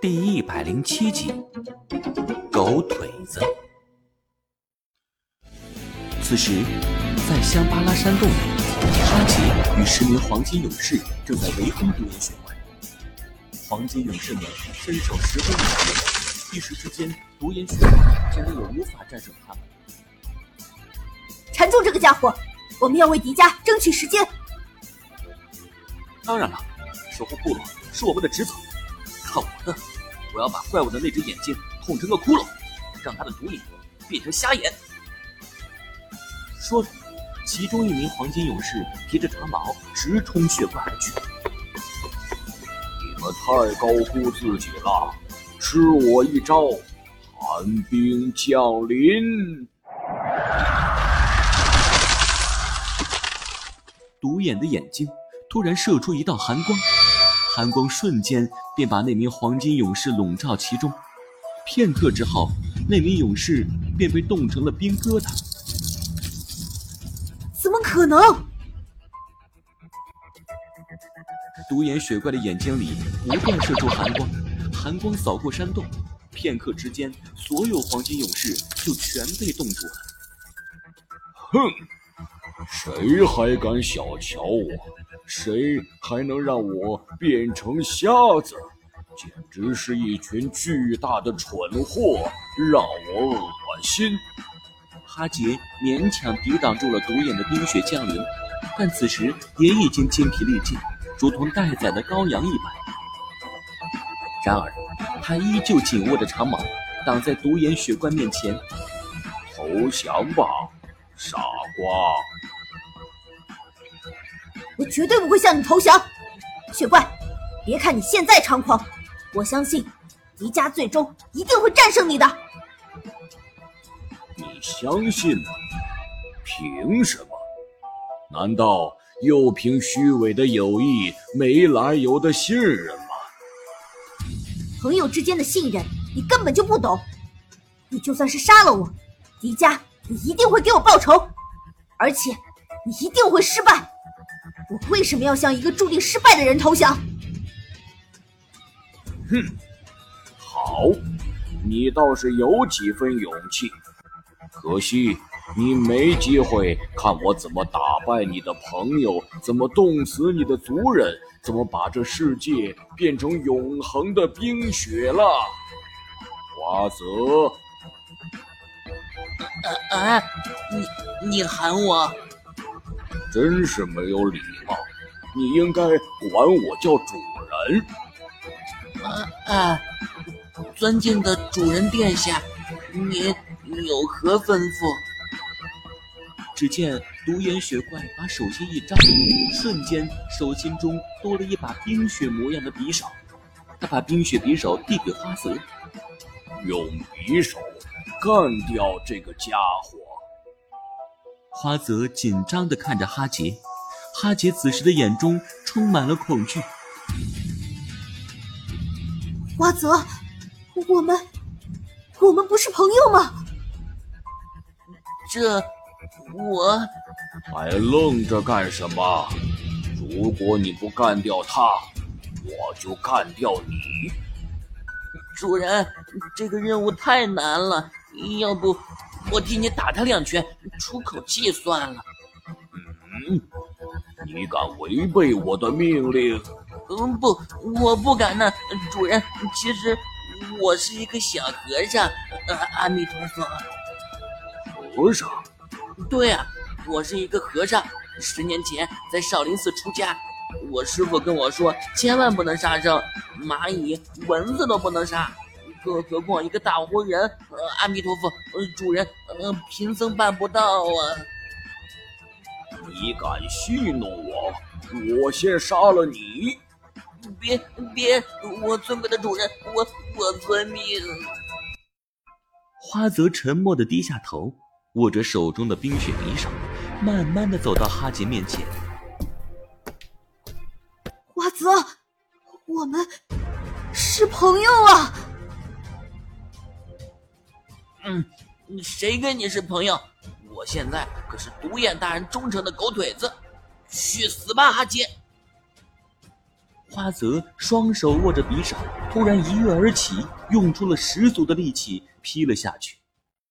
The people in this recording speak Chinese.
第一百零七集，狗腿子。此时，在香巴拉山洞里，哈奇与十名黄金勇士正在围攻独眼雪怪。黄金勇士们身手十分敏捷，一时之间，独眼雪怪竟然也无法战胜他们。缠住这个家伙，我们要为迪迦争取时间。当然了，守护部落是我们的职责。我的！我要把怪物的那只眼睛捅成个窟窿，让他的独眼变成瞎眼。说着，其中一名黄金勇士提着长矛直冲血怪而去。你们太高估自己了！吃我一招，寒冰降临！独眼的眼睛突然射出一道寒光。寒光瞬间便把那名黄金勇士笼罩其中，片刻之后，那名勇士便被冻成了冰疙瘩。怎么可能？独眼雪怪的眼睛里不断射出寒光，寒光扫过山洞，片刻之间，所有黄金勇士就全被冻住了。哼，谁还敢小瞧我？谁还能让我变成瞎子？简直是一群巨大的蠢货，让我恶心！哈杰勉强抵挡住了独眼的冰雪降临，但此时也已经筋疲力尽，如同待宰的羔羊一般。然而，他依旧紧握着长矛，挡在独眼雪怪面前。投降吧，傻瓜！我绝对不会向你投降，雪怪！别看你现在猖狂，我相信迪迦最终一定会战胜你的。你相信吗？凭什么？难道又凭虚伪的友谊、没来由的信任吗？朋友之间的信任，你根本就不懂。你就算是杀了我，迪迦也一定会给我报仇，而且你一定会失败。我为什么要向一个注定失败的人投降？哼，好，你倒是有几分勇气。可惜你没机会看我怎么打败你的朋友，怎么冻死你的族人，怎么把这世界变成永恒的冰雪了。花泽，啊啊！你你喊我？真是没有礼貌！你应该管我叫主人。啊啊！尊敬的主人殿下，您有何吩咐？只见独眼雪怪把手心一张，瞬间手心中多了一把冰雪模样的匕首。他把冰雪匕首递给花泽，用匕首干掉这个家伙。花泽紧张地看着哈杰，哈杰此时的眼中充满了恐惧。花泽，我们，我们不是朋友吗？这，我还愣着干什么？如果你不干掉他，我就干掉你。主人，这个任务太难了，要不？我替你打他两拳，出口气算了。嗯，你敢违背我的命令？嗯，不，我不敢呢。主人，其实我是一个小和尚。阿弥陀佛。和尚？对啊，我是一个和尚。十年前在少林寺出家，我师傅跟我说，千万不能杀生，蚂蚁、蚊子都不能杀。更何况一个大活人，呃，阿弥陀佛，呃，主人，呃，贫僧办不到啊！你敢戏弄我，我先杀了你！别别，我尊贵的主人，我我遵命。花泽沉默的低下头，握着手中的冰雪匕首，慢慢的走到哈杰面前。花泽，我们是朋友啊！嗯，谁跟你是朋友？我现在可是独眼大人忠诚的狗腿子，去死吧，哈杰！花泽双手握着匕首，突然一跃而起，用出了十足的力气劈了下去。